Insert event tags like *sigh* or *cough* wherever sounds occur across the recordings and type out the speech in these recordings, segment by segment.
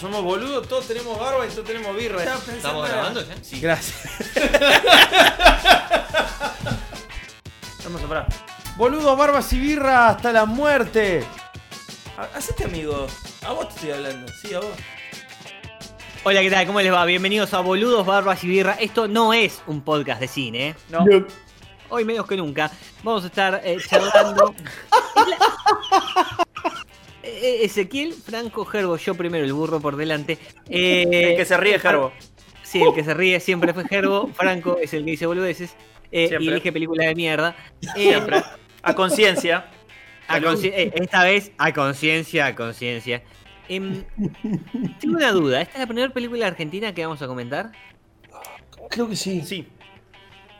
Somos boludos, todos tenemos barba y todos tenemos birra. ¿Estamos grabando ya? Sí. Gracias. *laughs* Vamos a parar. Boludos, barbas y birra hasta la muerte. Ha- Hacete amigo. A vos te estoy hablando. Sí, a vos. Hola, ¿qué tal? ¿Cómo les va? Bienvenidos a Boludos, Barbas y Birra. Esto no es un podcast de cine, ¿eh? No. Hoy menos que nunca vamos a estar eh, charlando. *laughs* Ezequiel, Franco, Gerbo, yo primero, el burro por delante. Eh, *laughs* El que se ríe, Gerbo. Sí, el que se ríe siempre fue Gerbo. Franco es el que dice boludeces eh, y elige películas de mierda. Eh, Siempre. A conciencia. eh, esta vez a conciencia, a conciencia. Em, tengo una duda. ¿Esta es la primera película argentina que vamos a comentar? creo que sí. Sí.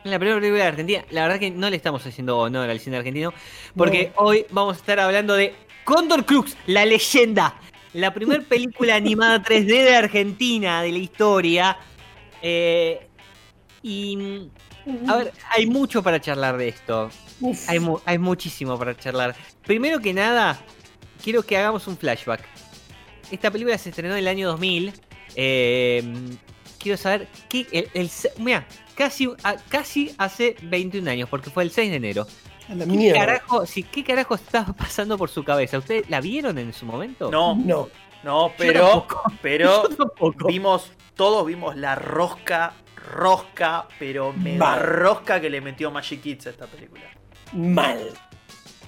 La primera película de Argentina, la verdad que no le estamos haciendo honor al cine argentino, porque hoy vamos a estar hablando de Condor Crux, la leyenda, la primera *laughs* película animada 3D de Argentina de la historia. Eh, y a ver, hay mucho para charlar de esto. Hay, mu- hay muchísimo para charlar. Primero que nada, quiero que hagamos un flashback. Esta película se estrenó en el año 2000. eh, quiero saber qué. El, el mira, casi, casi hace 21 años, porque fue el 6 de enero. A la ¿Qué mierda. carajo, sí, ¿Qué carajo estaba pasando por su cabeza? ¿Ustedes la vieron en su momento? No, No. no, pero. *laughs* Pero vimos, todos vimos la rosca, rosca, pero mega Mal. rosca que le metió Magic Kids a esta película. Mal.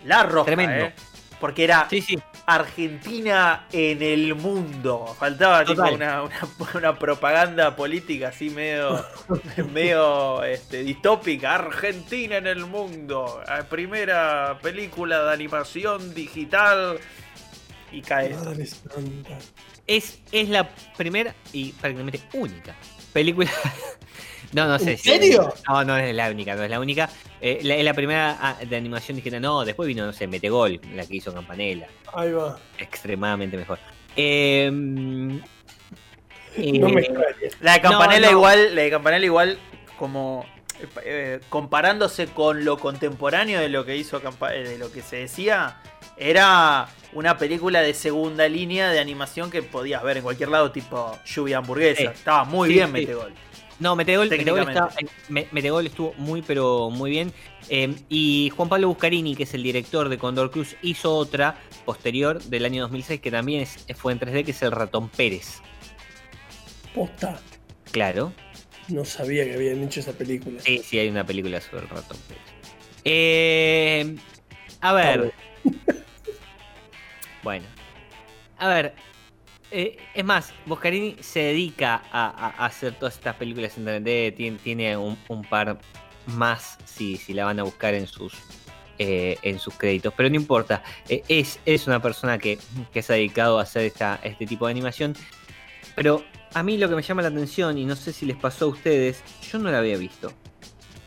La rosca, Tremendo. ¿eh? Porque era Sí, sí. Argentina en el mundo. Faltaba tipo una, una- una propaganda política así medio, *laughs* medio este, distópica. Argentina en el mundo. Primera película de animación digital. Y cae esto. Madre santa. Es, es la primera y prácticamente única película. No, no sé. ¿En si- serio? no, no es la única, no es la única. Eh, la- es la primera ah, de animación digital. No, después vino, no sé, Metegol, la que hizo Campanella. Ahí va. Extremadamente mejor. Eh, eh, No me extrañes. La de Campanella No, no. igual, la de Campanella igual como eh, comparándose con lo contemporáneo de lo que hizo Campa- eh, de lo que se decía, era una película de segunda línea de animación que podías ver en cualquier lado, tipo lluvia hamburguesa. Estaba muy Sí, bien sí. Metegol. No, Metegol, Metegol, está- eh, Me- Metegol estuvo muy, pero muy bien. Eh, y Juan Pablo Buscarini, que es el director de Condor Cruz, hizo otra posterior del año 2006 que también es- fue en 3D, que es El Ratón Pérez. Posta. Claro. No sabía que habían hecho esa película. Sí, sí, hay una película sobre el Ratón Pérez. Eh, a ver. *laughs* bueno. A ver. Eh, es más, Boscarini se dedica a, a- hacer todas estas películas en 3D. Tiene, un par más si, si la van a buscar en sus eh, en sus créditos. Pero no importa. eh, es, es una persona que, que se ha dedicado a hacer esta, este tipo de animación. Pero a mí lo que me llama la atención, y no sé si les pasó a ustedes, yo no la había visto.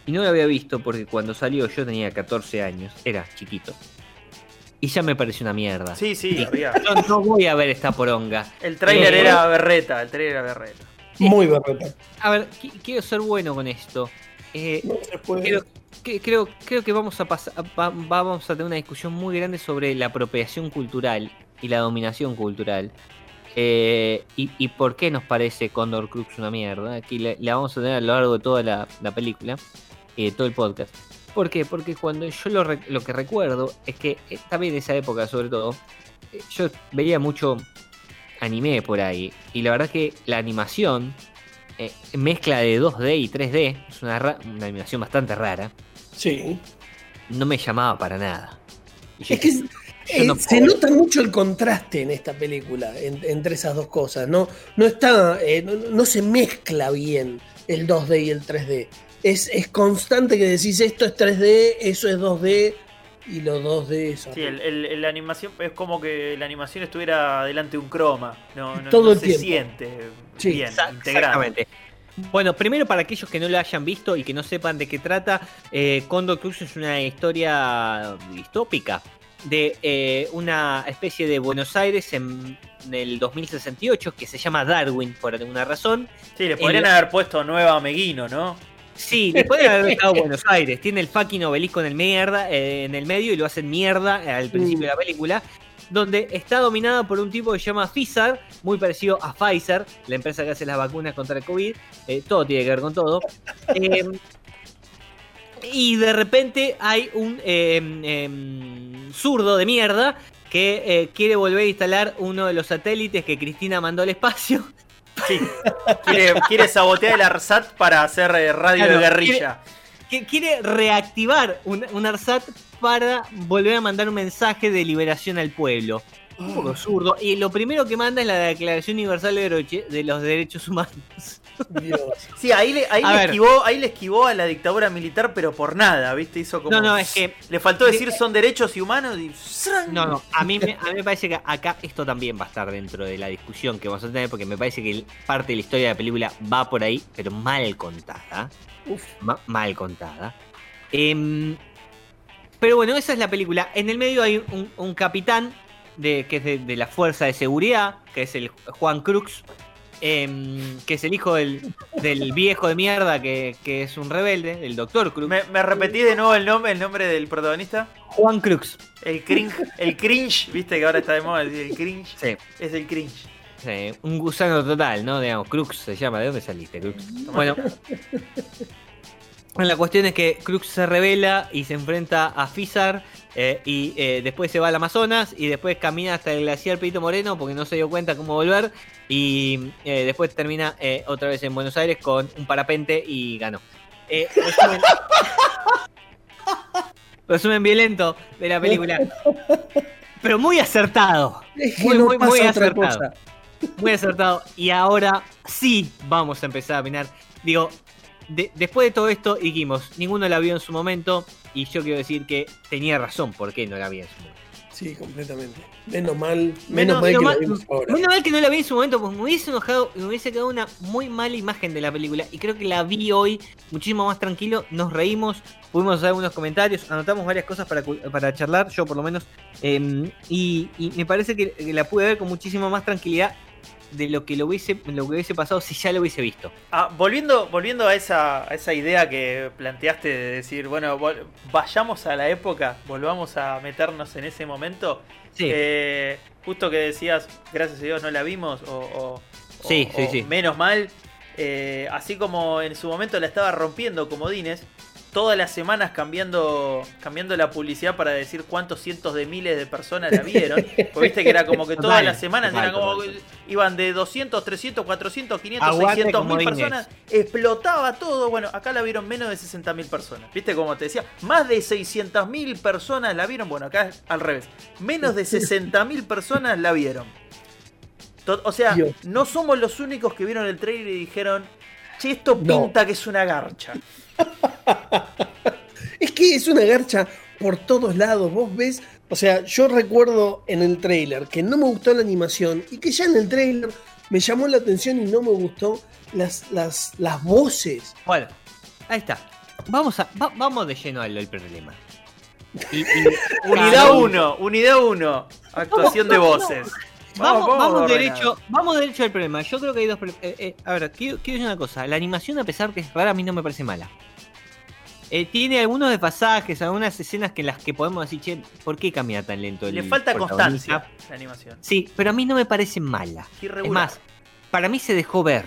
Y no la había visto porque cuando salió yo tenía 14 años, era chiquito. Y ya me pareció una mierda. Sí, sí, había. Yo no voy a ver esta poronga. El trailer Eh, era berreta, el trailer era berreta. Muy berreta. A ver, qui- quiero ser bueno con esto. Eh, No se puede. creo, que, creo, creo que vamos a pasar, va- vamos a tener una discusión muy grande sobre la apropiación cultural y la dominación cultural. Eh, y, y por qué nos parece Condor Crux una mierda. Aquí la, la vamos a tener a lo largo de toda la, la película y de todo el podcast. ¿Por qué? Porque cuando yo lo, lo que recuerdo es que eh, también en esa época, sobre todo, eh, yo veía mucho anime por ahí. Y la verdad que la animación, eh, mezcla de 2D y 3D, es una, ra- una animación bastante rara, Sí. no me llamaba para nada. Yo Es que eh, no se nota mucho el contraste en esta película, en- entre esas dos cosas. No, no está, eh, no, no se mezcla bien el 2D y el 3D. Es, es constante que decís esto es 3D, eso es 2D y lo 2D es Sí, el, la animación es como que la animación estuviera delante de un croma. No, no, Todo no el se tiempo. siente Sí, bien, integrado. Exactamente. Bueno, primero para aquellos que no lo hayan visto y que no sepan de qué trata, eh, Condor Cruz es una historia distópica de eh, una especie de Buenos Aires en, en el 2068 que se llama Darwin por alguna razón. Sí, le podrían El- haber puesto Nueva Meguino, ¿no? Sí, después de haber estado en *laughs* Buenos Aires, tiene el fucking obelisco en el, mierda, eh, en el medio y lo hacen mierda al principio de la película, donde está dominada por un tipo que se llama Pfizer, muy parecido a Pfizer, la empresa que hace las vacunas contra el COVID, eh, todo tiene que ver con todo. Eh, y de repente hay un eh, em, zurdo de mierda que eh, quiere volver a instalar uno de los satélites que Cristina mandó al espacio. Sí. Quiere, quiere sabotear el ARSAT para hacer eh, radio Claro, de guerrilla. quiere reactivar un, un ARSAT para volver a mandar un mensaje de liberación al pueblo. Un poco zurdo. Y lo primero que manda es la Declaración Universal de los Derechos Humanos. Dios. *laughs* Sí, ahí le, ahí, le esquivó, ahí le esquivó a la dictadura militar, pero por nada, ¿viste? Hizo como. No, no, es que. Le faltó decir son derechos y humanos. No, no, a mí, me, a mí me parece que acá esto también va a estar dentro de la discusión que vamos a tener, porque me parece que parte de la historia de la película va por ahí, pero mal contada. Uf. Ma- mal contada. Em, pero bueno, esa es la película. En el medio hay un, un capitán de, que es de, de la fuerza de seguridad, que es el Juan Crux, em, que es el hijo del, del viejo de mierda que, que es un rebelde, el doctor Crux. ¿Me, me repetís de nuevo el nombre, el nombre del protagonista? Juan Crux. El cringe, el cringe, viste que ahora está de moda decir el cringe. Sí. Es el cringe. Sí, un gusano total, ¿no? Digamos, Crux se llama. ¿De dónde saliste, Crux? Bueno. La cuestión es que Crux se revela y se enfrenta a Fizar eh, y eh, después se va al Amazonas y después camina hasta el glaciar Perito Moreno porque no se dio cuenta cómo volver y eh, después termina eh, otra vez en Buenos Aires con un parapente y ganó. Eh, resumen, *laughs* resumen violento de la película. Pero muy acertado. Muy, muy, muy acertado. Muy acertado. Y ahora sí vamos a empezar a opinar. Digo, de- después de todo esto dijimos, ninguno la vio en su momento. Y yo quiero decir que tenía razón por qué no la vi en su momento. Sí, completamente. Menos mal, menos, Menos- mal que menos mal- ahora. Menos mal que no la vi en su momento, pues me hubiese enojado y me hubiese quedado una muy mala imagen de la película. Y creo que la vi hoy muchísimo más tranquilo. Nos reímos, pudimos hacer algunos comentarios, anotamos varias cosas para, para charlar, yo por lo menos. Eh, y, y me parece que, que la pude ver con muchísima más tranquilidad de lo que lo hubiese, lo que hubiese pasado si ya lo hubiese visto. Ah, volviendo, volviendo a esa, a esa idea que planteaste de decir, bueno, vol- vayamos a la época, volvamos a meternos en ese momento. Sí, Eh, justo que decías, gracias a Dios no la vimos, o, o- o- Sí, o sí. menos mal. eh, así como en su momento la estaba rompiendo como Dines, todas las semanas cambiando, cambiando la publicidad para decir cuántos cientos de miles de personas la vieron. Porque viste que era como que todas las semanas eran como, iban de 200, 300, 400, 500, Aguante 600 mil personas. Explotaba todo. Bueno, acá la vieron menos de 60 mil personas. ¿Viste como te decía? Más de 600 mil personas la vieron. Bueno, acá es al revés. Menos de 60 mil personas la vieron. O sea, Dios. no somos los únicos que vieron el trailer y dijeron, che, esto No. pinta que es una garcha. *laughs* Es que es una garcha por todos lados. Vos ves, o sea, yo recuerdo en el trailer que no me gustó la animación y que ya en el trailer me llamó la atención y no me gustó las, las, las voces. bueno, ahí está. Vamos, a, va- vamos de lleno al, al problema. Y- y- *laughs* Unidad Cada- 1, unidad 1. Actuación de voces. Vamos, vamos, derecho, vamos derecho al problema. Yo creo que hay dos problemas. Eh, eh, a ver, quiero, quiero decir una cosa. La animación, a pesar que es rara, a mí no me parece mala. Eh, tiene algunos de pasajes, algunas escenas que en las que podemos decir, che, ¿por qué cambia tan lento el Le falta constancia la animación. Sí, pero a mí no me parece mala. Es más, para mí se dejó ver.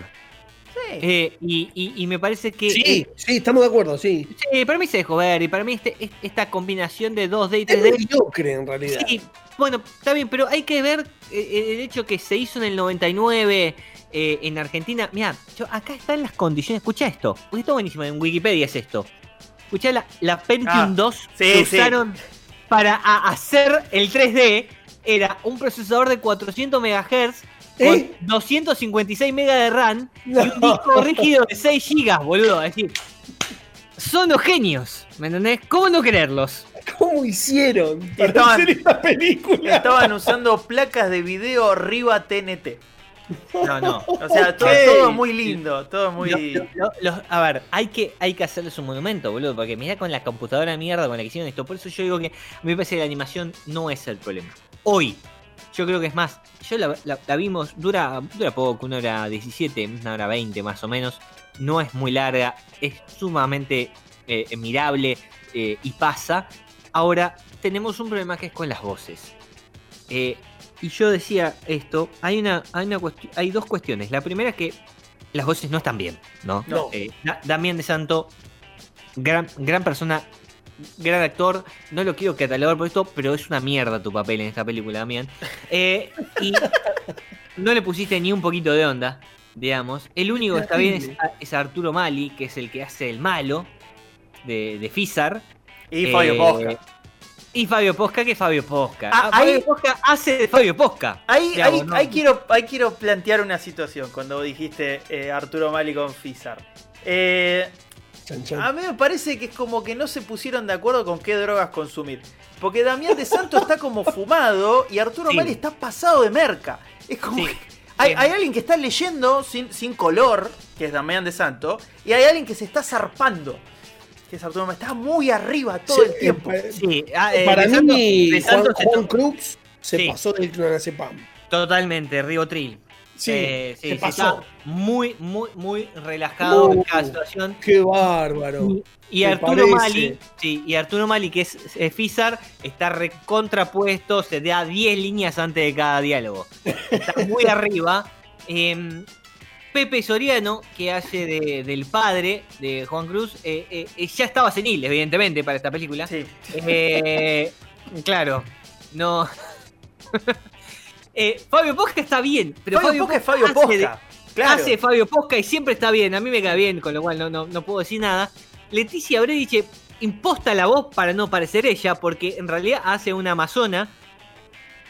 Sí. Eh, y, y- y me parece que. Sí, eh, sí, estamos de acuerdo, sí. sí, para mí se dejó ver. Y para mí este, es- esta combinación de 2D y Es 3D. mediocre en realidad. Sí, bueno, está bien, pero hay que ver eh, el hecho que se hizo en el 99 eh, en Argentina. Mira, yo acá están las condiciones. Escucha esto, porque esto es buenísimo. En Wikipedia es esto. Escucha la, la Pentium Ah, 2 sí, que sí. usaron para hacer el 3D. Era un procesador de 400 MHz con ¿Eh? 256 MB de RAM y un disco rígido de 6 GB, boludo. Es decir, son los genios, ¿me entendés? ¿Cómo no quererlos? ¿Cómo hicieron para Estaban- hacer esta película? Estaban usando placas de video Riva TNT. No, no. O sea, todo, todo muy lindo, todo muy... A ver, hay que, hay que hacerles un monumento, boludo, porque mira con la computadora de mierda con la que hicieron esto. Por eso yo digo que a mí me parece que la animación no es el problema. Hoy, yo creo que es más, yo la, la- la vimos, dura, dura poco, una hora 17, una hora 20 más o menos. No es muy larga, es sumamente eh, mirable eh, y pasa. Ahora, tenemos un problema que es con las voces. Eh, y yo decía esto, hay una, hay una hay dos cuestiones. La primera es que las voces no están bien, ¿no? No. Eh, Da- Damián de Santo, gran, gran persona, gran actor. No lo quiero catalogar por esto, pero es una mierda tu papel en esta película, Damián. Eh, y no le pusiste ni un poquito de onda, digamos. El único que está bien es, es Arturo Mali, que es el que hace el malo de, de Fizar. Y Fabio Eh, Posca. Y Fabio Posca, que es Fabio Posca. Ah, Ah, Fabio ahí- Posca hace de Fabio Posca. Ahí, digamos, ahí, ¿no? ahí quiero, ahí quiero plantear una situación cuando dijiste eh, Arturo Mali con Fizar. Eh, Chan, chan. a mí me parece que es como que no se pusieron de acuerdo con qué drogas consumir. Porque Damián de Santo está como fumado y Arturo Sí. Mali está pasado de merca. Es como Sí. que hay, alguien que está leyendo sin, sin color, que es Damián de Santo, y hay alguien que se está zarpando, que es Arturo Mali. Está muy arriba todo Sí, el tiempo. eh, Sí, ah, eh, Para de Santo- mí, de Juan, Santo Cruz se Sí. pasó del clonazepam. Totalmente, Ribotril. Sí, Eh, sí, se sí, pasó. está muy, muy, muy relajado en cada situación. Qué bárbaro. Y, Arturo parece. Mali, sí, y Arturo Mali, que es, es Fizar, está recontrapuesto, se da 10 líneas antes de cada diálogo. Está muy *laughs* arriba. Em, Pepe Soriano, que hace de- del padre de Juan Cruz, eh, eh, eh, ya estaba senil, evidentemente, para esta película. Sí. Eh, claro, no. *laughs* Eh, Fabio Posca está bien, pero Fabio Posca es Fabio Posca. Claro. Hace Fabio Posca y siempre está bien, a mí me cae bien, con lo cual no, no, no puedo decir nada. Leticia Brediche imposta la voz para no parecer ella, porque en realidad hace una amazona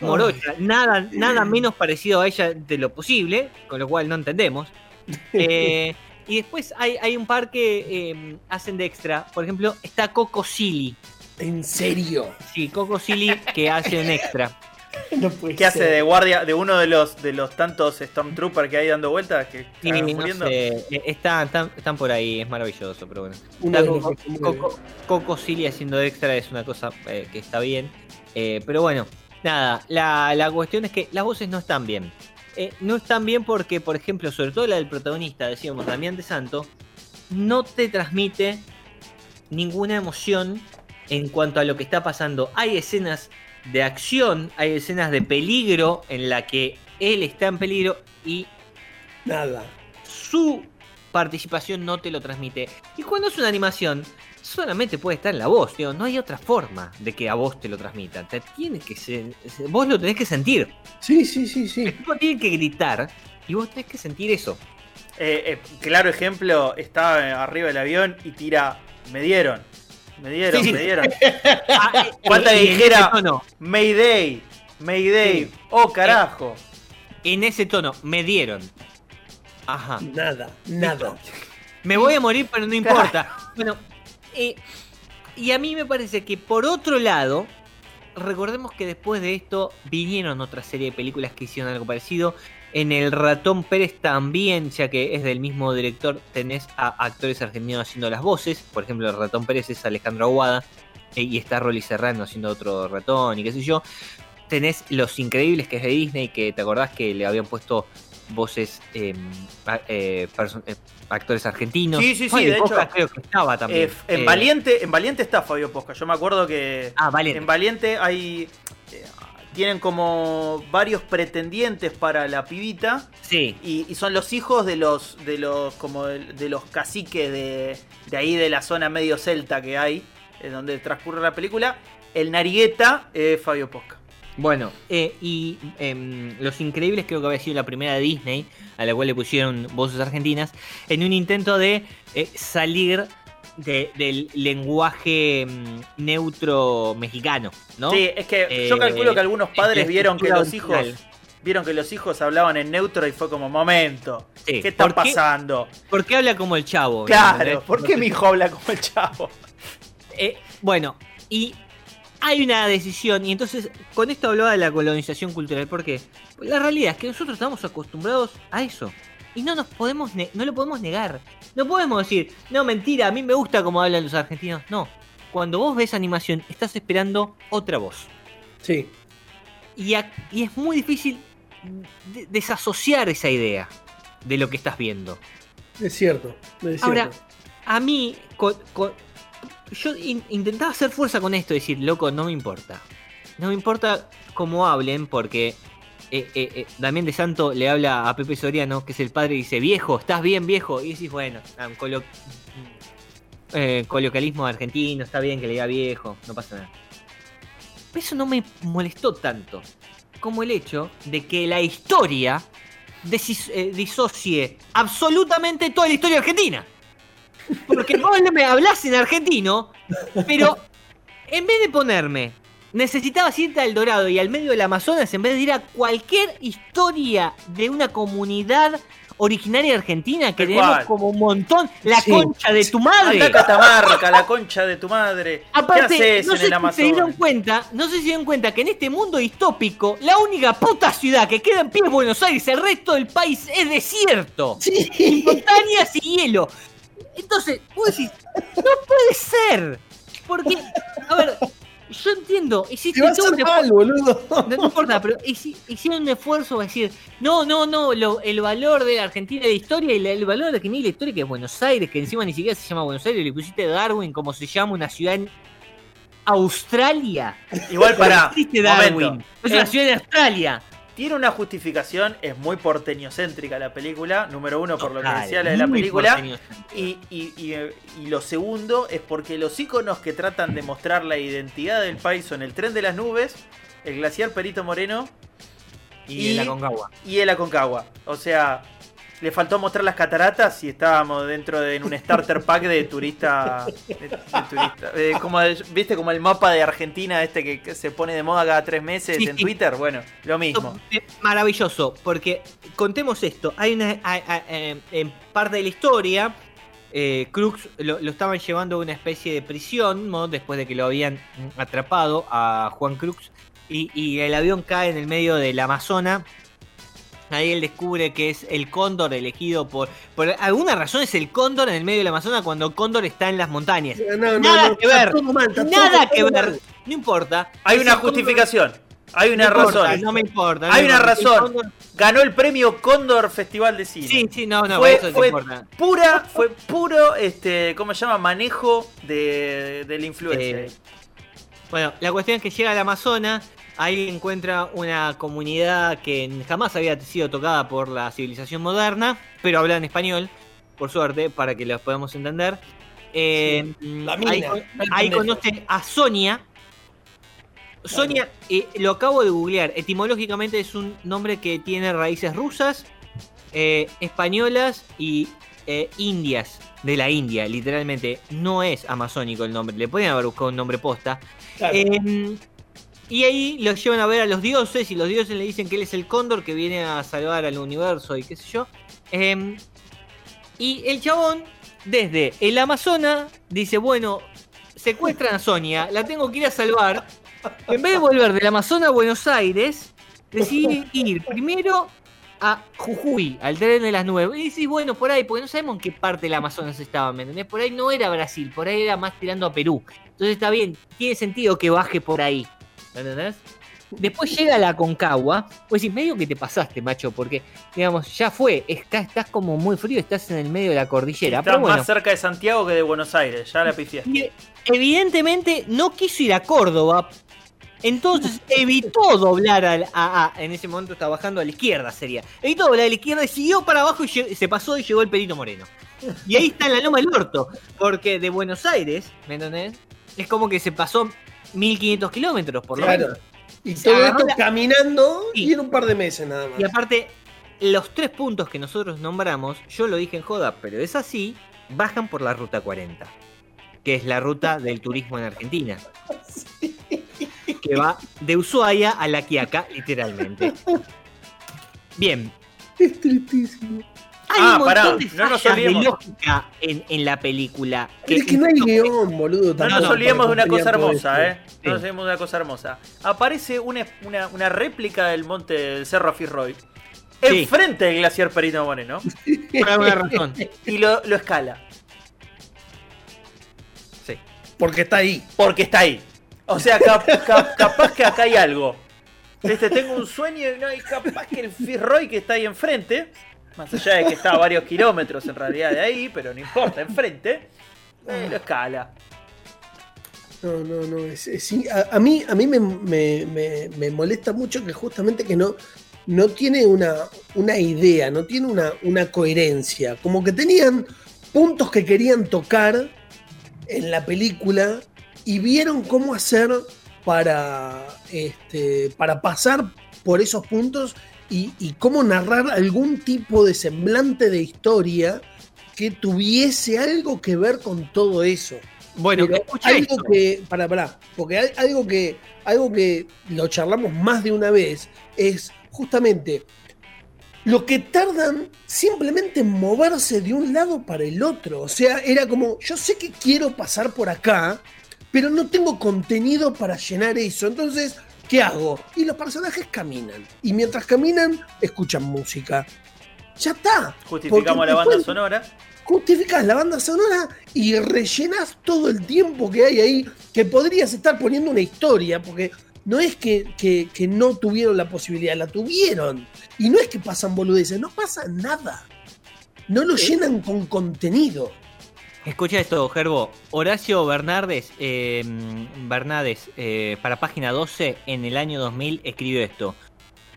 morocha, nada, nada menos parecido a ella de lo posible, con lo cual no entendemos. *laughs* Eh, y después hay, hay un par que eh, hacen de extra, por ejemplo, está Coco Silly. En serio. Sí, Coco Silly que hace un extra. *laughs* *laughs* No puede ¿Qué hace de guardia de uno de los de los tantos Stormtroopers que hay dando vueltas que Sí, están no muriendo? sé, eh, están, están, están por ahí, es maravilloso, pero bueno. Coco. Coco- Coco Silly haciendo extra es una cosa eh, que está bien. Eh, pero bueno, nada, la, la cuestión es que las voces no están bien. Eh, no están bien porque, por ejemplo, sobre todo la del protagonista, decíamos, Damián de Santo, no te transmite ninguna emoción en cuanto a lo que está pasando. Hay escenas de acción, hay escenas de peligro en la que él está en peligro y Nada. su participación no te lo transmite. Y cuando es una animación, solamente puede estar en la voz, digo, no hay otra forma de que a vos te lo transmitan. Te tiene que ser, vos lo tenés que sentir. Sí, sí, sí, sí. El tipo tiene que gritar y vos tenés que sentir eso. Eh, eh, claro ejemplo, está arriba del avión y tira, me dieron, me dieron, Sí, sí. me dieron. *laughs* Ah, Falta y- que dijera- tono, Mayday, Mayday, Sí. oh carajo. en ese tono, me dieron. Ajá. Nada, nada. Me voy a morir, pero no importa. *laughs* Bueno, eh, y a mí me parece que por otro lado, recordemos que después de esto vinieron otra serie de películas que hicieron algo parecido. En El Ratón Pérez también, ya que es del mismo director, tenés a actores argentinos haciendo las voces. Por ejemplo, El Ratón Pérez es Alejandro Aguada eh, y está Rolly Serrano haciendo otro ratón y qué sé yo. Tenés Los Increíbles, que es de Disney, que te acordás que le habían puesto voces eh, a- eh, eh, actores argentinos. Sí, sí, sí, Fabio de Posca hecho, creo que estaba también. En, Valiente, en Valiente está Fabio Posca. Yo me acuerdo que Ah, vale. en Valiente hay. Eh, tienen como varios pretendientes para la pibita. Sí, Y, y son los hijos de los. de los. como de, de los caciques de. de ahí de la zona medio celta que hay. En donde transcurre la película. El Narigueta es Fabio Posca. Bueno, eh, y em, Los Increíbles creo que había sido la primera de Disney, a la cual le pusieron voces argentinas, en un intento de eh, salir de- del lenguaje mm, neutro mexicano, ¿no? Sí, es que Eh, yo calculo que algunos padres vieron que los hijos. original. Vieron que los hijos hablaban en neutro y fue como, momento, Sí, ¿qué está ¿por qué? pasando? Porque habla como el chavo. Claro, ¿entendés? ¿por qué mi hijo habla como el chavo? Eh, bueno, y hay una decisión, y entonces con esto hablaba de la colonización cultural, porque la realidad es que nosotros estamos acostumbrados a eso. Y no nos podemos no lo podemos negar. No podemos decir, no, mentira, a mí me gusta cómo hablan los argentinos. No. Cuando vos ves animación, estás esperando otra voz. Sí. Y, a- y es muy difícil de- desasociar esa idea de lo que estás viendo. Es cierto. es Ahora, cierto. a mí, yo in- intentaba hacer fuerza con esto, decir, loco, no me importa. No me importa cómo hablen, porque eh, eh, eh, Damián de Santo le habla a Pepe Soriano, que es el padre, y dice, viejo, ¿estás bien, viejo? Y decís, bueno, un colo- eh, coloquialismo argentino, está bien que le diga viejo, no pasa nada. Pero eso no me molestó tanto como el hecho de que la historia disocie absolutamente toda la historia argentina. Porque vos me hablás en argentino, pero en vez de ponerme, necesitabas irte al Dorado y al medio del Amazonas, en vez de ir a cualquier historia de una comunidad originaria argentina que tenemos cual. como un montón, la Sí, concha de tu madre. Anda Catamarca, la concha de tu madre. Aparte, ¿Qué haces no en sé el si se dieron Amazonas? cuenta, no sé si se dieron cuenta que en este mundo distópico, la única puta ciudad que queda en pie es Buenos Aires, el resto del país es desierto. Sí. montañas y hielo. Entonces, vos decís, no puede ser. Porque, a ver, yo entiendo, hiciste Te va a todo hacer un mal, boludo. no, no importa, pero hici- hicieron un esfuerzo para decir, no, no, no, lo- el valor de la Argentina de la historia y la- el valor de la Argentina y la historia que es Buenos Aires, que encima ni siquiera se llama Buenos Aires, le pusiste Darwin como se llama una ciudad en Australia. Igual para. Darwin, momento. es una Eh, ciudad en Australia. Tiene una justificación, es muy porteñocéntrica la película, número uno por lo que decía la de la película. Y, y- y- y lo segundo es porque los iconos que tratan de mostrar la identidad del país son el tren de las nubes, el glaciar Perito Moreno Y, y- la Concagua. y el Aconcagua. O sea, le faltó mostrar las cataratas y estábamos dentro de en un starter pack de turista. de- de turista. Eh, como el- ¿Viste como el mapa de Argentina este que, que se pone de moda cada tres meses Sí, en sí. Twitter? Bueno, lo mismo. Maravilloso, porque contemos esto. Hay una. hay- hay- eh, en parte de la historia, eh, Crux lo, lo estaban llevando a una especie de prisión, ¿no? Después de que lo habían atrapado a Juan Crux. Y, y el avión cae en el medio del Amazonas. Ahí él descubre que es el cóndor elegido por. Por alguna razón es el cóndor en el medio del Amazonas cuando Cóndor está en las montañas. No, no, Nada no, que ver. mal, Nada que mal. ver. No importa. Hay una cóndor- justificación. Hay una no importa, razón. No me importa. no Hay me una importa. Razón. cóndor- Ganó el premio Cóndor Festival de Cine. Sí, sí, no, no, fue, eso no fue importa. pura, fue puro, este, ¿cómo se llama? Manejo de, de la influencia. Eh, Bueno, la cuestión es que llega al Amazonas, ahí encuentra una comunidad que jamás había sido tocada por la civilización moderna, pero habla en español, por suerte, para que los podamos entender. Eh, La ahí, mina. ahí conoce a Sonia. Sonia, eh, lo acabo de googlear, etimológicamente es un nombre que tiene raíces rusas, eh, españolas y indias, de la India, literalmente. No es amazónico el nombre, le pueden haber buscado un nombre posta. Claro. Y ahí los llevan a ver a los dioses y los dioses le dicen que él es el cóndor que viene a salvar al universo y qué sé yo. Eh, y el chabón, desde el Amazonas, dice, bueno, secuestran a Sonia, la tengo que ir a salvar. En vez de volver del Amazonas a Buenos Aires, decide ir primero a Jujuy, al tren de las nubes. Y decís, bueno, por ahí, porque no sabemos en qué parte del Amazonas estaba, ¿me? Por ahí no era Brasil, por ahí era más tirando a Perú. Entonces está bien, tiene sentido que baje por ahí. ¿Me entendés? Después llega la Concagua, pues decís, medio que te pasaste, macho, porque, digamos, ya fue, está- estás como muy frío, estás en el medio de la cordillera. Estás bueno, más cerca de Santiago que de Buenos Aires, ya la pifié. y evidentemente no quiso ir a Córdoba, entonces evitó *laughs* doblar al- a, a- en ese momento estaba bajando a la izquierda sería. Evitó doblar a la izquierda y siguió para abajo y se pasó y llegó el Perito Moreno. Y ahí está en la loma del orto, porque de Buenos Aires, ¿me entendés? Es como que se pasó 1500 kilómetros por lo Claro. menos. Y todo agarró esto la- caminando Sí. y en un par de meses nada más. Y aparte, los tres puntos que nosotros nombramos, yo lo dije en joda, pero es así, bajan por la ruta 40, que es la ruta del turismo en Argentina. *laughs* Que va de Ushuaia a La Quiaca, literalmente. Bien, Es tristísimo. Hay Ah, un montón pará, de no nos fallas de lógica en, en la película. Pero es que no hay guion, boludo. No nos olvidemos de una cosa hermosa. ¿eh? No nos olvidemos de una cosa hermosa. Aparece una, una, una réplica del monte del Cerro Fitzroy Sí. enfrente del glaciar Perito Moreno *laughs* Por alguna razón. y lo, lo escala. Sí. Porque está ahí. Porque está ahí. O sea, cap- cap- capaz que acá hay algo. Este, tengo un sueño y no, y capaz que el Fitzroy que está ahí enfrente, más allá de que está a varios kilómetros en realidad de ahí, pero no importa, enfrente, eh, lo escala. No, no, no. es- es- sí, a, a mí, a mí me, me- me- me molesta mucho que justamente que no, no tiene una, una idea, no tiene una, una coherencia. Como que tenían puntos que querían tocar en la película y vieron cómo hacer para, este, para pasar por esos puntos y, y cómo narrar algún tipo de semblante de historia que tuviese algo que ver con todo eso. Bueno, Pero algo esto. que, para, para, porque hay algo que, algo que lo charlamos más de una vez es justamente lo que tardan simplemente en moverse de un lado para el otro. O sea, era como, yo sé que quiero pasar por acá, pero no tengo contenido para llenar eso. Entonces, ¿qué hago? Y los personajes caminan. Y mientras caminan, escuchan música. Ya está. Justificamos la banda sonora. justificas la banda sonora y rellenas todo el tiempo que hay ahí, que podrías estar poniendo una historia, porque no es que, que- que no tuvieron la posibilidad, la tuvieron. Y no es que pasan boludeces, no pasa nada. No lo llenan con contenido. Escucha esto, Gerbo. Horacio Bernardes, eh, Bernades, eh, para página 12, en el año 2000, escribió esto.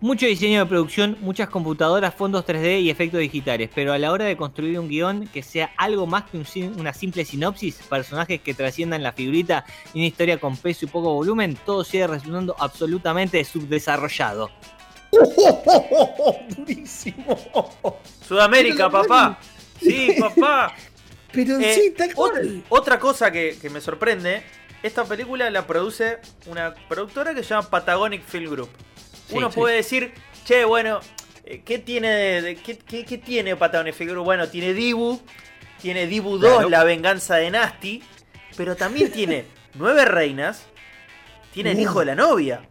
Mucho diseño de producción, muchas computadoras, fondos 3D y efectos digitales, pero a la hora de construir un guion que sea algo más que un una simple sinopsis, personajes que trasciendan la figurita y una historia con peso y poco volumen, todo sigue resultando absolutamente subdesarrollado. *laughs* Durísimo. Sudamérica, papá. Sí, papá. *laughs* Pero Eh, sí, tal cual. otra cosa que, que me sorprende, esta película la produce una productora que se llama Patagonic Film Group. Sí, Uno sí. puede decir, che, bueno, eh, ¿qué tiene, de, de- qué, qué- qué tiene Patagonic Film Group? Bueno, tiene Dibu, tiene Dibu 2, Claro. La venganza de Nasty, pero también *laughs* tiene Nueve Reinas, tiene El hijo de la novia.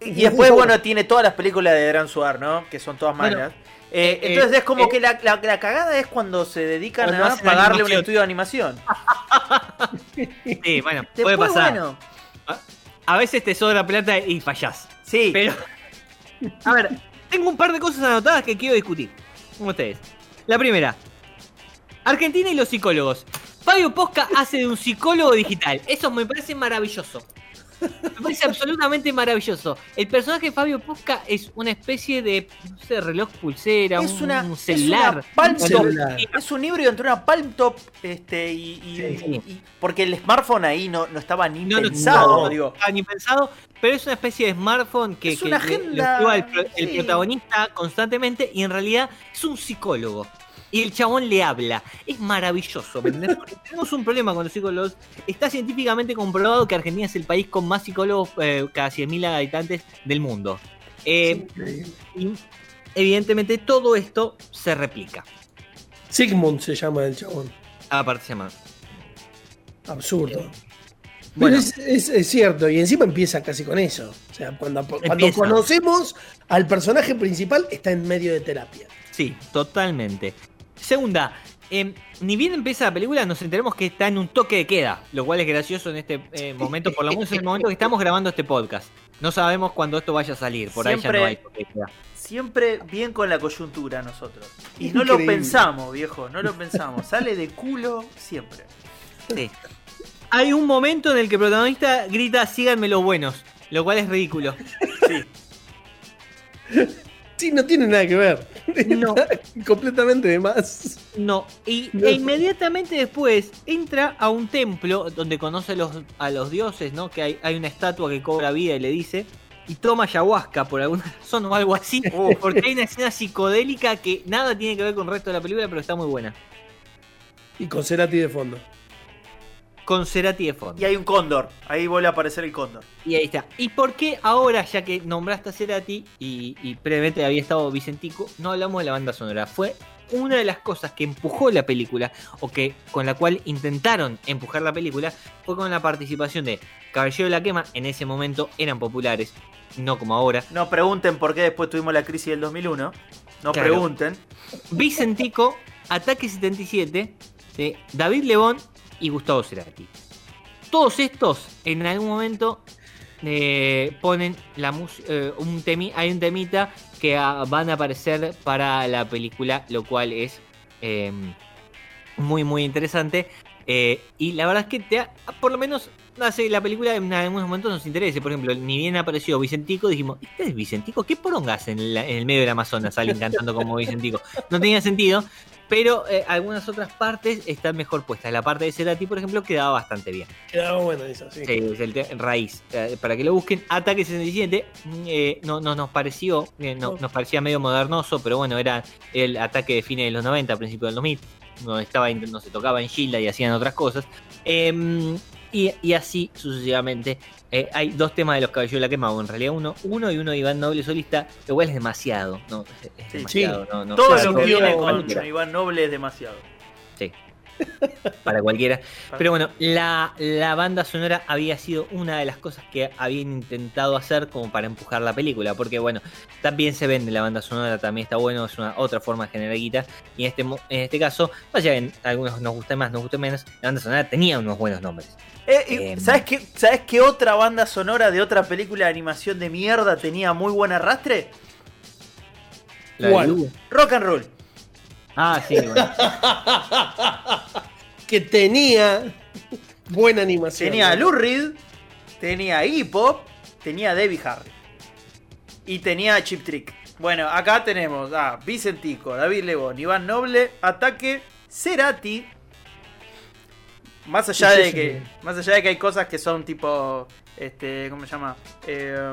Y y después, bueno, tiene todas las películas de Gran Suar, ¿no? Que son todas malas. Eh, entonces es como eh, que la, la- la cagada es cuando se dedican Cuando a pagarle un animación. estudio de animación. *laughs* Sí, bueno, Después, puede pasar. bueno, A veces te sobra plata y fallás. sí, Pero, a ver, tengo un par de cosas anotadas que quiero discutir con ustedes. La primera, Argentina y los psicólogos. Fabio Posca hace de un psicólogo digital. Eso me parece maravilloso. Me parece absolutamente maravilloso. El personaje de Fabio Posca es una especie de, no sé, reloj pulsera, es un, una, un es celular. una Top. celular. Es un híbrido entre una Palm Top este, y, y- Sí. y- y- porque el smartphone ahí no, no estaba ni No, pensado, no, digo. estaba ni pensado, pero es una especie de smartphone que, Es que una le- le agenda, el, pro- el sí. protagonista constantemente y en realidad es un psicólogo. Y el chabón le habla. Es maravilloso, tenemos un problema con los psicólogos. Está científicamente comprobado que Argentina es el país con más psicólogos eh, cada 100.000 habitantes del mundo. Eh, y evidentemente todo esto se replica. Sigmund se llama el chabón. Aparte se llama. Absurdo. Pero Bueno, es, es- es cierto, y encima empieza casi con eso. O sea, cuando, cuando conocemos al personaje principal, está en medio de terapia. Sí, totalmente. Segunda, eh, ni bien empieza la película, nos enteramos que está en un toque de queda, lo cual es gracioso en este eh, momento, por lo *laughs* menos en el momento que estamos grabando este podcast. No sabemos cuándo esto vaya a salir, por ahí Siempre- ya no hay toque de queda. Siempre bien con la coyuntura nosotros. Y no lo pensamos, viejo, no lo pensamos. Sale de culo siempre. Sí. Hay un momento en el que el protagonista grita síganme los buenos, lo cual es ridículo. Sí. *laughs* Sí, no tiene nada que ver. *laughs* No. Completamente de más. No, y *laughs* No. e inmediatamente después entra a un templo donde conoce a los, a los dioses, ¿no? Que hay, hay una estatua que cobra vida y le dice, y toma ayahuasca por alguna *laughs* razón o algo así, porque hay una escena psicodélica que nada tiene que ver con el resto de la película, pero está muy buena. Y con Cerati de fondo. Con Cerati de fondo. Y hay un cóndor. Ahí vuelve a aparecer el cóndor. Y ahí está. ¿Y por qué ahora, ya que nombraste a Cerati y, y previamente había estado Vicentico, no hablamos de la banda sonora? Fue una de las cosas que empujó la película, o que con la cual intentaron empujar la película, fue con la participación de Caballero de la Quema, en ese momento eran populares, no como ahora. No pregunten por qué después tuvimos la crisis del 2001. No Claro. pregunten. Vicentico, Ataque 77, de David Lebón y Gustavo Cerati. Todos estos en algún momento eh, ponen la eh, un temi hay un temita que ah, van a aparecer para la película, lo cual es eh, muy muy interesante. Eh, y la verdad es que te por lo menos hace la película en algunos momentos nos interese. Por ejemplo, ni bien apareció Vicentico, dijimos, ¿este es Vicentico? ¿Qué porongas en, la- en el medio del Amazonas salen cantando como Vicentico? No tenía sentido, pero eh, algunas otras partes están mejor puestas. La parte de Cerati, por ejemplo, quedaba bastante bien. Quedaba bueno eso, sí. Sí, es el te- raíz. Eh, para que lo busquen, Ataque 67 mm, eh, no, no nos pareció, no- nos parecía medio modernoso, pero bueno, era el ataque de fines de los 90, principios del 2000, no, estaba, no se tocaba en Gilda y hacían otras cosas. Y, y así sucesivamente. Eh, hay dos temas de los caballeros de la quema, o en realidad uno, uno y uno de Iván Noble solista, lo cual es demasiado. No, es, es Sí. demasiado. No, no, Todo claro, lo que viene con. Iván Noble es demasiado. *laughs* para cualquiera. Pero bueno, la, la banda sonora había sido una de las cosas que habían intentado hacer como para empujar la película. Porque bueno, también se vende la banda sonora, también está bueno, es una otra forma de generar guita. Y en este, en este caso, vaya bien, a algunos nos gusta más, nos gusta menos, la banda sonora tenía unos buenos nombres. Eh, Em. ¿sabes, qué, ¿Sabes qué otra banda sonora de otra película de animación de mierda tenía muy buen arrastre? Rock and Roll. Ah, sí, bueno. *laughs* que tenía buena animación. Tenía a Reed, tenía Iggy Pop, tenía Debbie Harry. Y tenía a Chip Trick. Bueno, acá tenemos a Vicentico, David Lebón, Iván Noble, Ataque, Cerati. Más allá de que. Más allá de que hay cosas que son tipo. Este. ¿Cómo se llama? Eh, eh,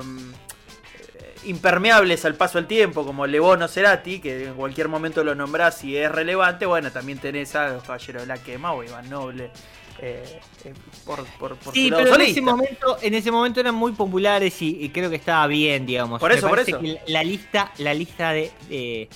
impermeables al paso del tiempo, como Lebón o Cerati, que en cualquier momento lo nombrás y es relevante, bueno, también tenés a los Caballeros de la Quema o Iván Noble. eh, eh, por, por, por Sí, pero en ese, momento, en ese momento eran muy populares y, y creo que estaba bien, digamos. Por Me eso, por eso. que la la lista, la lista de, de-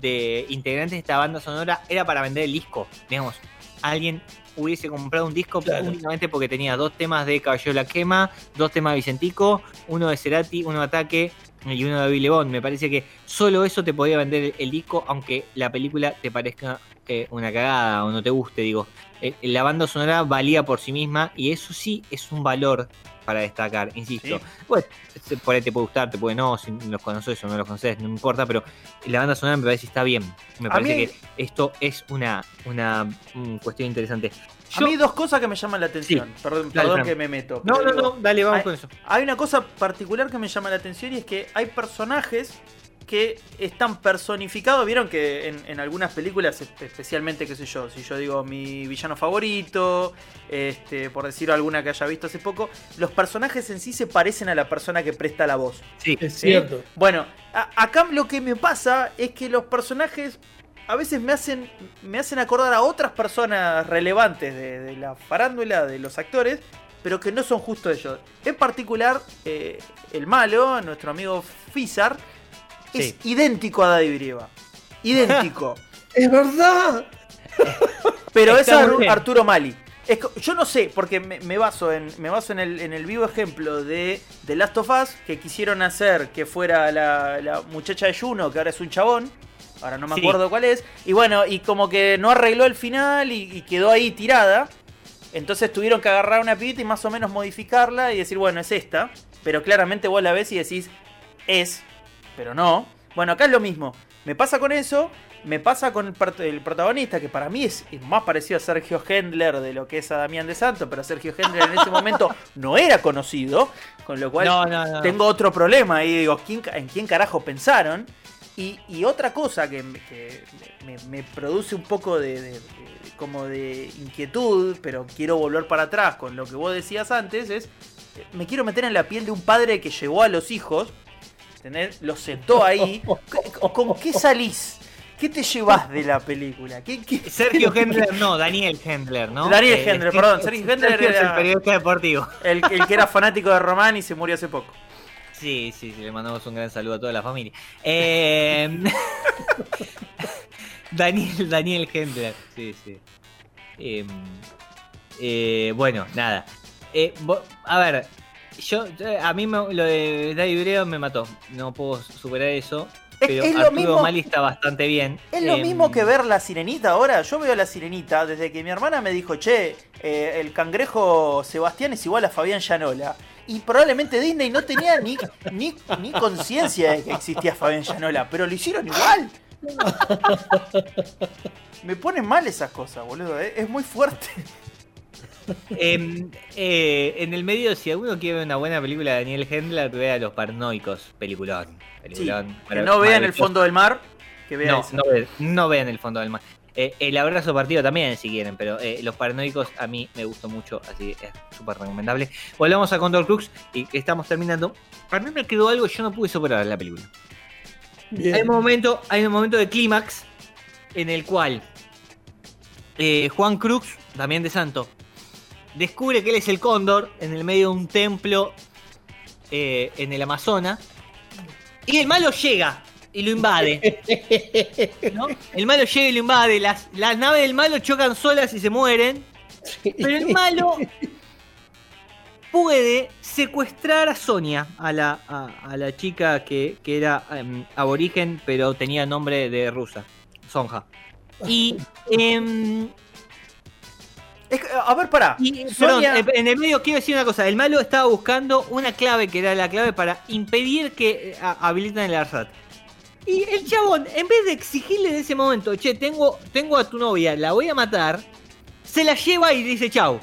de integrantes de esta banda sonora era para vender el disco. Digamos, alguien hubiese comprado un disco Claro. únicamente porque tenía dos temas de Caballero de la Quema, dos temas de Vicentico, uno de Cerati, uno de Ataque y uno de David Lebón. Me parece que solo eso te podía vender el disco, aunque la película te parezca eh, una cagada o no te guste, digo. Eh, la banda sonora valía por sí misma y eso sí es un valor para destacar, insisto. Sí. Pues, por ahí te puede gustar, te puede no, si los conoces o no los conoces, no importa, pero la banda sonora me parece que está bien. Me A parece mí- que esto es una, una mm, cuestión interesante. A Yo- mí dos cosas que me llaman la atención. Perdón, Dale, perdón que me meto. no, no, no, dale, vamos Ay, con eso. Hay una cosa particular que me llama la atención y es que hay personajes que están personificados. Vieron que en, en algunas películas, espe- especialmente, qué sé yo, si yo digo mi villano favorito, este, por decir alguna que haya visto hace poco, los personajes en sí se parecen a la persona que presta la voz. Sí, Es cierto. Bueno, a- acá lo que me pasa es que los personajes a veces me hacen, me hacen acordar a otras personas relevantes de, de la farándula, de los actores, pero que no son justo ellos. En particular, eh, el malo, nuestro amigo Fizar, es Sí. idéntico a Daddy Brieva. Idéntico. *laughs* Es verdad. Pero es Ar- bien. Arturo Mali. Es yo no sé, porque me, me baso, en, me baso en, el, en el vivo ejemplo de The Last of Us, que quisieron hacer que fuera la, la muchacha de Juno, que ahora es un chabón. Ahora no me Sí. acuerdo cuál es. Y bueno, y como que no arregló el final y, y quedó ahí tirada. Entonces tuvieron que agarrar una pibita y más o menos modificarla y decir, bueno, es esta. Pero claramente vos la ves y decís, es, pero no. Bueno, acá es lo mismo. Me pasa con eso, me pasa con el, protagonista, que para mí es, más parecido a Sergio Hendler de lo que es a Damián de Santo, pero Sergio Hendler en ese momento *laughs* no era conocido, con lo cual no, no, no. tengo otro problema ahí, digo, ¿quién ca- ¿en quién carajo pensaron? Y, y otra cosa que, me- que me, me produce un poco de, de- de- como de inquietud, pero quiero volver para atrás con lo que vos decías antes, es, eh, me quiero meter en la piel de un padre que llevó a los hijos, ¿entendés? Los sentó ahí. *laughs* ¿Con, con qué salís? ¿Qué te llevas de la película? ¿Qué, qué- Sergio Hendler, no, Daniel Hendler, ¿no? Daniel Eh, Hendler, perdón, Sergio Hendler Sergio es era- el periodista deportivo. el, el que era fanático de Román y se murió hace poco. Sí, sí, sí, le mandamos un gran saludo a toda la familia. Eh, *laughs* Daniel, Daniel Hendler, sí, sí. Eh, eh, bueno, nada. Eh, a ver, yo, a mí me- lo de David Breo me mató. No puedo superar eso. Es- Pero es lo mismo- Mali está bastante bien. Es lo Eh, mismo que ver la sirenita ahora. Yo veo la sirenita desde que mi hermana me dijo, che, eh, el cangrejo Sebastián es igual a Fabián Llanola. Y probablemente Disney no tenía ni, ni, ni conciencia de que existía Fabián Llanola, pero lo hicieron igual. *laughs* Me ponen mal esas cosas, boludo. eh, Es muy fuerte. Em, eh, en el medio, si alguno quiere ver una buena película de Daniel Hendler, vea Los Paranoicos, peliculón. Sí, peliculón que marav- no vean el fondo del mar, que vean No, no, ve- no vean el fondo del mar. Eh, el abrazo partido también, si quieren, pero eh, los paranoicos a mí me gustó mucho, así es súper recomendable. Volvamos a Condor Crux y que estamos terminando. A mí me quedó algo que yo no pude superar en la película. Bien. Hay un momento, hay un momento de clímax en el cual eh, Juan Crux, también de Santo, descubre que él es el cóndor en el medio de un templo eh, en el Amazonas. Y el malo llega y lo invade. *laughs* ¿no? El malo llega y lo invade. Las, las naves del malo chocan solas y se mueren. Pero el malo puede secuestrar a Sonia, a la, a, a la chica que, que era em, aborigen, pero tenía nombre de rusa, Sonja. Y, em, Es que, a ver, pará. y, Sonia- perdón, en el medio quiero decir una cosa. El malo estaba buscando una clave que era la clave para impedir que eh, habiliten el ARSAT. Y el chabón, en vez de exigirle en ese momento, che, tengo, tengo a tu novia, la voy a matar, se la lleva y dice chau.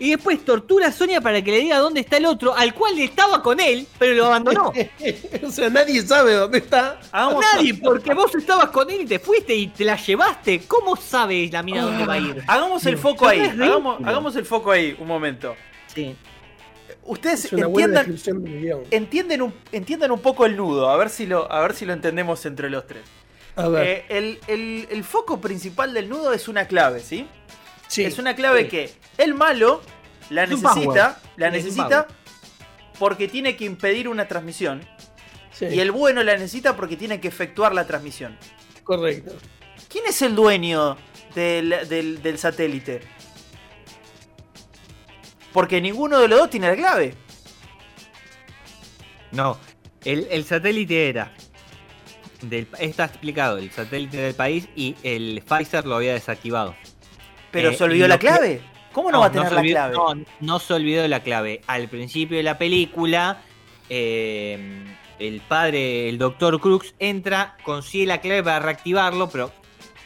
Y después tortura a Sonia para que le diga dónde está el otro, al cual estaba con él, pero lo abandonó. *laughs* o sea, nadie sabe dónde está. Nadie, porque vos estabas con él y te fuiste y te la llevaste. ¿Cómo sabes la mina dónde va a ir? Hagamos el foco ahí. Hagamos, hagamos el foco ahí, un momento. Sí. Ustedes Es una buena entiendan, entienden, un, entiendan un poco el nudo, a ver si lo, a ver si lo entendemos entre los tres. A ver. Eh, el, el- el foco principal del nudo es una clave, ¿sí? Sí. es una clave Sí. que el malo la Es necesita, la necesita porque tiene que impedir una transmisión. Sí, Y el bueno la necesita porque tiene que efectuar la transmisión. Correcto. ¿Quién es el dueño del, del- del satélite? Porque ninguno de los dos tiene la clave. No, el, el satélite era. Del, está explicado, el satélite del país y el Pfizer lo había desactivado. Pero Eh, se olvidó la que- clave. ¿Cómo no, va a tener la clave? No, no se olvidó de la clave. Al principio de la película, eh, el padre, el doctor Crux, entra, consigue la clave para reactivarlo, pero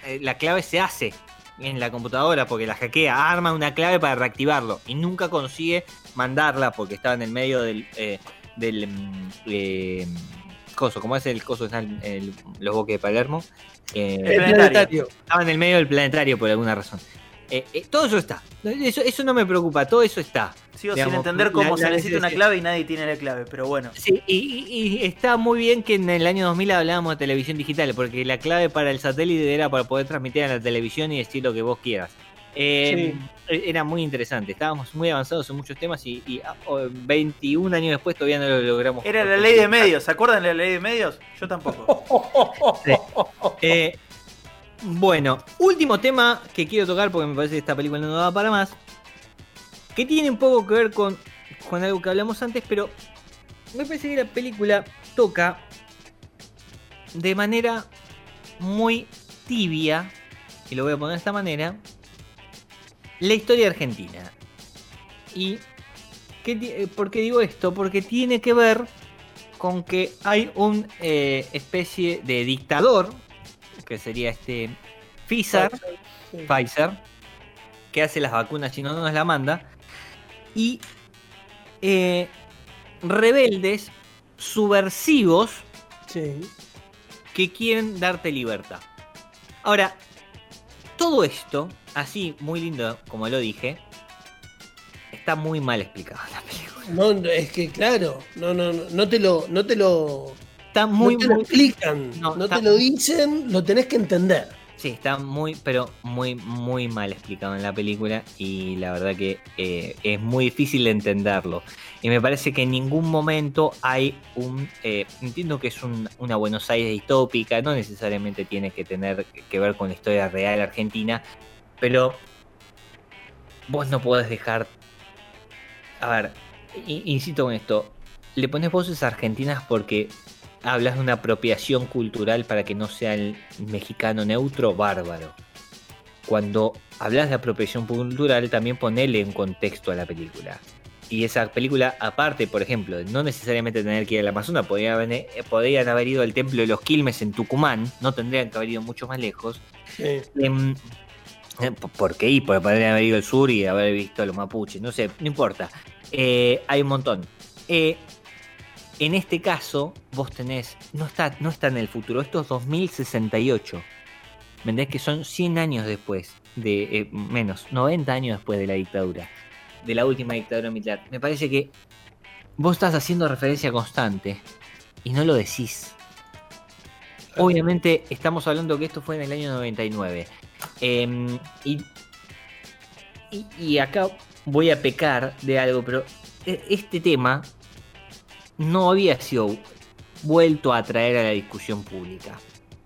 eh, la clave se hace en la computadora porque la hackea, arma una clave para reactivarlo y nunca consigue mandarla porque estaba en el medio del, eh, del mm, eh, coso, como es el coso, está en el- los boques de Palermo. Eh, El El planetario. planetario. estaba en el medio del planetario por alguna razón. Eh, eh, todo eso está. Eso, eso no me preocupa, todo eso está. Sigo digamos, sin entender cómo la- se la necesita una clave y nadie tiene la clave, pero bueno. Sí, y, y- y está muy bien que en el año 2000 hablábamos de televisión digital, porque la clave para el satélite era para poder transmitir a la televisión y decir lo que vos quieras. Eh, Era muy interesante, estábamos muy avanzados en muchos temas y, y, ah, oh, 21 años después todavía no lo logramos. Era la ley de medios, ¿se acuerdan de la ley de medios? Yo tampoco. *laughs* Eh, bueno, último tema que quiero tocar porque me parece que esta película no da para más. Que tiene un poco que ver con, con algo que hablamos antes, pero me parece que la película toca de manera muy tibia, y lo voy a poner de esta manera, la historia argentina. ¿Y qué eh, por qué digo esto? Porque tiene que ver con que hay un eh, especie de dictador, que sería este Pfizer, Sí. Pfizer, que hace las vacunas y no nos la manda, y eh, rebeldes subversivos Sí. que quieren darte libertad. Ahora, todo esto, así muy lindo como lo dije, está muy mal explicado en la película. No, no, es que claro, no, no, no, no te lo, no te lo, Está muy, no te lo muy- explican, No, no, está- te lo dicen, lo tenés que entender. Sí, está muy, pero muy, muy mal explicado en la película y la verdad que eh, es muy difícil de entenderlo. Y me parece que en ningún momento hay un... eh, entiendo que es un- una Buenos Aires distópica, no necesariamente tiene que tener que ver con la historia real argentina, pero vos no podés dejar... A ver, insisto con esto, le pones voces argentinas porque hablas de una apropiación cultural para que no sea el mexicano neutro bárbaro. Cuando hablas de apropiación cultural, también ponele en contexto a la película. Y esa película, aparte, por ejemplo, no necesariamente tener que ir al Amazonas, podrían haber, eh, podrían haber ido al Templo de los Quilmes en Tucumán, no tendrían que haber ido mucho más lejos. Sí. Em, eh, ¿Por por qué? Porque podrían haber ido al sur y haber visto a los mapuches, no sé, no importa. Eh, hay un montón. Eh, en este caso, vos tenés, no está, no está en el futuro, esto es 2068. ¿Me entendés? Que son 100 años después, de eh, menos, 90 años después de la dictadura, de la última dictadura militar. Me parece que vos estás haciendo referencia constante y no lo decís. Obviamente estamos hablando que esto fue en el año 99. Em, y, y, y acá voy a pecar de algo, pero e- este tema no había sido vuelto a traer a la discusión pública.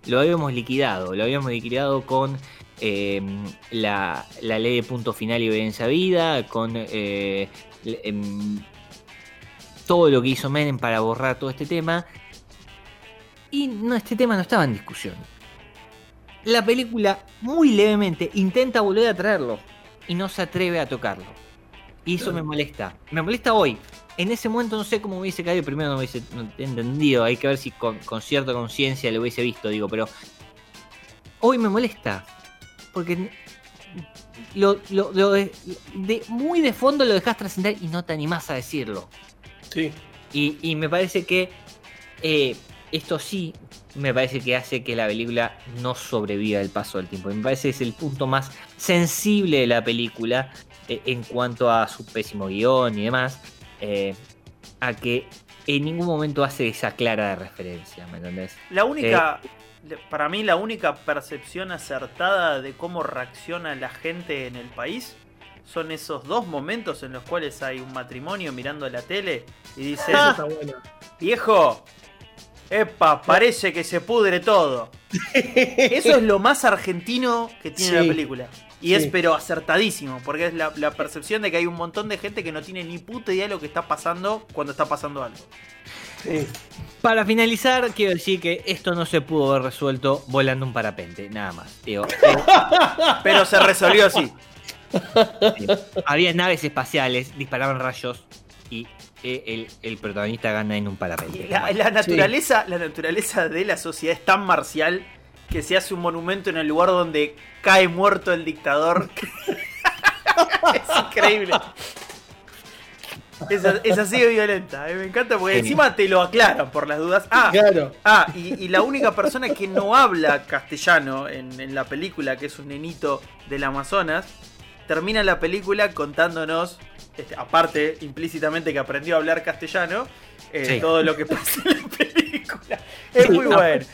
Lo habíamos liquidado, lo habíamos liquidado con em, la, la ley de punto final y obediencia a vida, con eh, em, todo lo que hizo Menem para borrar todo este tema. Y no, este tema no estaba en discusión. La película muy levemente intenta volver a traerlo y no se atreve a tocarlo. Y eso me molesta. Me molesta hoy. En ese momento no sé cómo me hubiese caído. Primero no me hubiese entendido. Hay que ver si con, con cierta conciencia lo hubiese visto, digo. Pero hoy me molesta. Porque lo, lo- lo de, de- muy de fondo lo dejas trascender y no te animás a decirlo. Sí. Y, y me parece que eh, esto sí me parece que hace que la película no sobreviva el paso del tiempo. Me parece que es el punto más sensible de la película eh, en cuanto a su pésimo guion y demás. Eh, a que en ningún momento hace esa clara de referencia, ¿me entendés? La única, le- para mí la única percepción acertada de cómo reacciona la gente en el país son esos dos momentos en los cuales hay un matrimonio mirando la tele y dice, bueno. viejo, epa, parece que se pudre todo. Eso es lo más argentino que tiene Sí. la película. Y es pero acertadísimo, porque es la, la percepción de que hay un montón de gente que no tiene ni puta idea de lo que está pasando cuando está pasando algo. Sí. Para finalizar, quiero decir que esto no se pudo haber resuelto volando un parapente, nada más. Digo, *laughs* eh, Pero se resolvió así. había naves espaciales, disparaban rayos y el, el protagonista gana en un parapente. La, la naturaleza, la naturaleza de la sociedad es tan marcial que se hace un monumento en el lugar donde cae muerto el dictador. *laughs* es increíble. Es, es así de violenta. eh, Me encanta porque encima te lo aclaran por las dudas. Ah, Claro. ah y, y la única persona que no habla castellano en, en la película, que es un nenito del Amazonas, termina la película contándonos, este, aparte implícitamente que aprendió a hablar castellano, eh, Sí. todo lo que pasa en la película. Es Sí, muy bueno.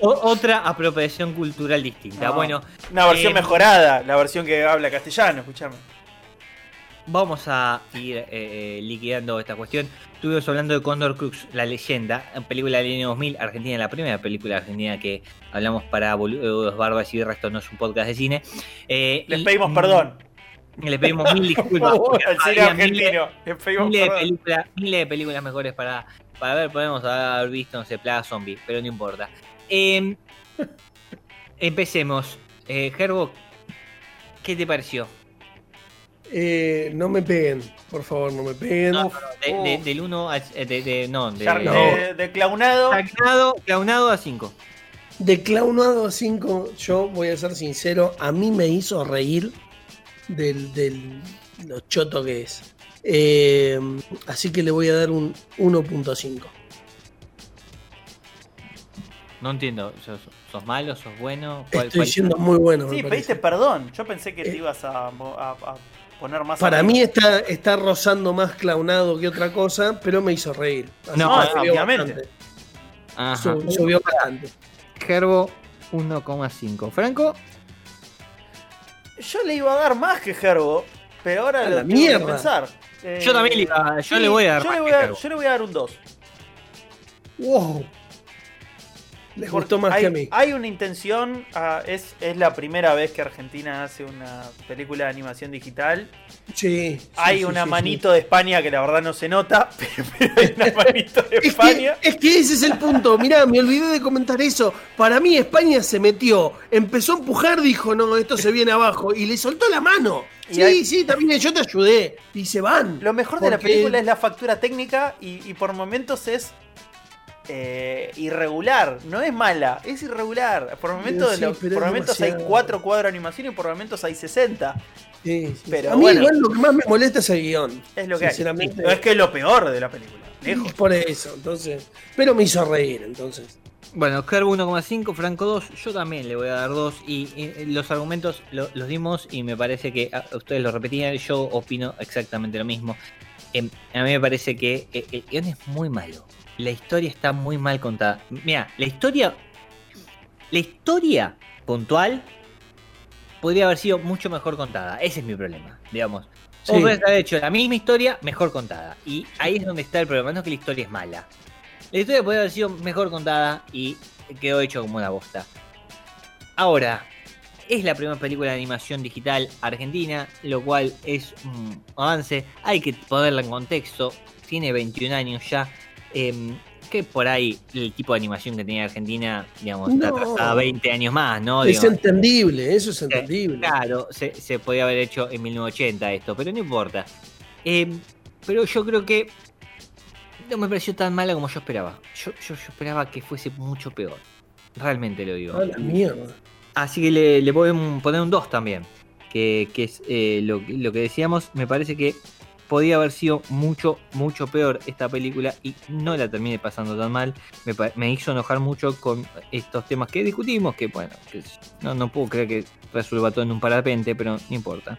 O- otra apropiación cultural distinta. No, Bueno, Una versión eh, mejorada, la versión que habla castellano, escuchame. vamos a ir eh, liquidando esta cuestión. Estuvimos hablando de Condor Crux, la leyenda, película del año 2000, Argentina, la primera película argentina que hablamos para Boludos, Barbas y Birra, esto no es un podcast de cine. Eh, Les y- pedimos perdón. Les pedimos mil disculpas. *laughs* miles- argentino. Les pedimos miles de, perdón. películas, miles de películas mejores para, para ver. Podemos haber visto, no sé, Plaga Zombie, pero no importa. Eh, empecemos. Eh, Gerbo, ¿qué te pareció? Eh, no me peguen, por favor, no me peguen. No, De- de- del 1 al. eh, De, de- no, de. No. Claunado. Clownado, clownado a 5. De Clownado a 5, yo voy a ser sincero, a mí me hizo reír del, del lo choto que es. Eh, así que le voy a dar un 1.5. No entiendo. ¿Sos, sos malo? ¿Sos bueno? ¿Cuál- Estoy cuál- siendo muy bueno. Sí, pediste perdón. Yo pensé que te Eh. ibas a, a- a poner más. Para mí está, está rozando más clownado que otra cosa, pero me hizo reír. Así No, subió obviamente. bastante. Sub- Subió bastante. Gerbo, 1,5. Franco, Yo le iba a dar más que Gerbo, pero ahora A lo la tengo que mierda. pensar. Yo también le iba- yo le voy a dar yo más le voy que a, Gerbo. yo le voy a dar un 2. Wow. Les gustó más hay, que a mí. Hay una intención, ah, es, es la primera vez que Argentina hace una película de animación digital. Sí. sí, hay sí, una sí, manito de España que la verdad no se nota, *laughs* pero, hay una manito de. Es España. que, es que ese es el punto. Mirá, me olvidé de comentar eso. Para mí, España se metió, empezó a empujar, dijo: No, esto se viene abajo. Y le soltó la mano. Y Sí, hay- sí, también yo te ayudé. Y se van. Lo mejor de la película es la factura técnica y, y por momentos es eh, irregular. No es mala, es irregular. Por momentos, Sí, por momentos hay demasiado. 4 cuadros de animación y por momentos hay 60. Sí, sí. Pero a mí, bueno. igual, lo que más me molesta es el guion. Es lo que hay. Sinceramente. No es que es lo peor de la película. Lejos. Por eso, entonces. Pero me hizo reír, entonces. Bueno, Kerb 1,5, Franco 2, yo también le voy a dar 2 y, eh, los argumentos lo- los dimos y me parece que ustedes lo repetían, yo opino exactamente lo mismo. Em, a mí me parece que eh, el guion es muy malo, la historia está muy mal contada. Mira, la historia, la historia puntual podría haber sido mucho mejor contada, ese es mi problema, digamos. Sí. Haber hecho la misma historia mejor contada y ahí es donde está el problema, no es que la historia es mala. La historia podría haber sido mejor contada y quedó hecho como una bosta. Ahora, es la primera película de animación digital argentina, lo cual es un avance. Hay que ponerla en contexto. Tiene 21 años ya. Em, que por ahí el tipo de animación que tenía Argentina, digamos, está No. atrasada 20 años más, ¿no? Es Digamos, entendible, eso es entendible. Claro, se, se podía haber hecho en 1980 esto, pero no importa. Eh, pero yo creo que no me pareció tan mala como yo esperaba. Yo, yo, yo esperaba que fuese mucho peor. Realmente lo digo. A la mierda. Así que le, le poner un 2 también. Que, que es eh, lo, lo que decíamos. Me parece que podía haber sido mucho, mucho peor esta película y no la terminé pasando tan mal. Me, hizo enojar mucho con estos temas que discutimos. Que bueno, no, no puedo creer que resuelva todo en un parapente, pero no importa.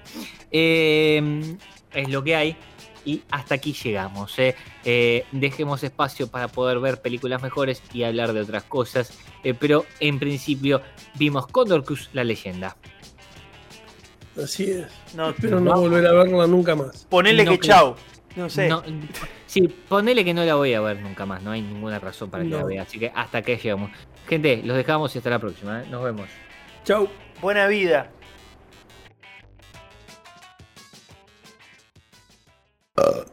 Eh, es lo que hay. Y hasta aquí llegamos. ¿eh? Eh, dejemos espacio para poder ver películas mejores y hablar de otras cosas. Eh, pero en principio vimos Condor Cruz, la leyenda. Así es. No, Espero no volver a verla nunca más. Ponele No que creo. chau. No sé. No, sí, ponele que no la voy a ver nunca más. No hay ninguna razón para que la vea. Así que hasta aquí llegamos. Gente, los dejamos y hasta la próxima. ¿eh? Nos vemos. Chau. Buena vida. Uh,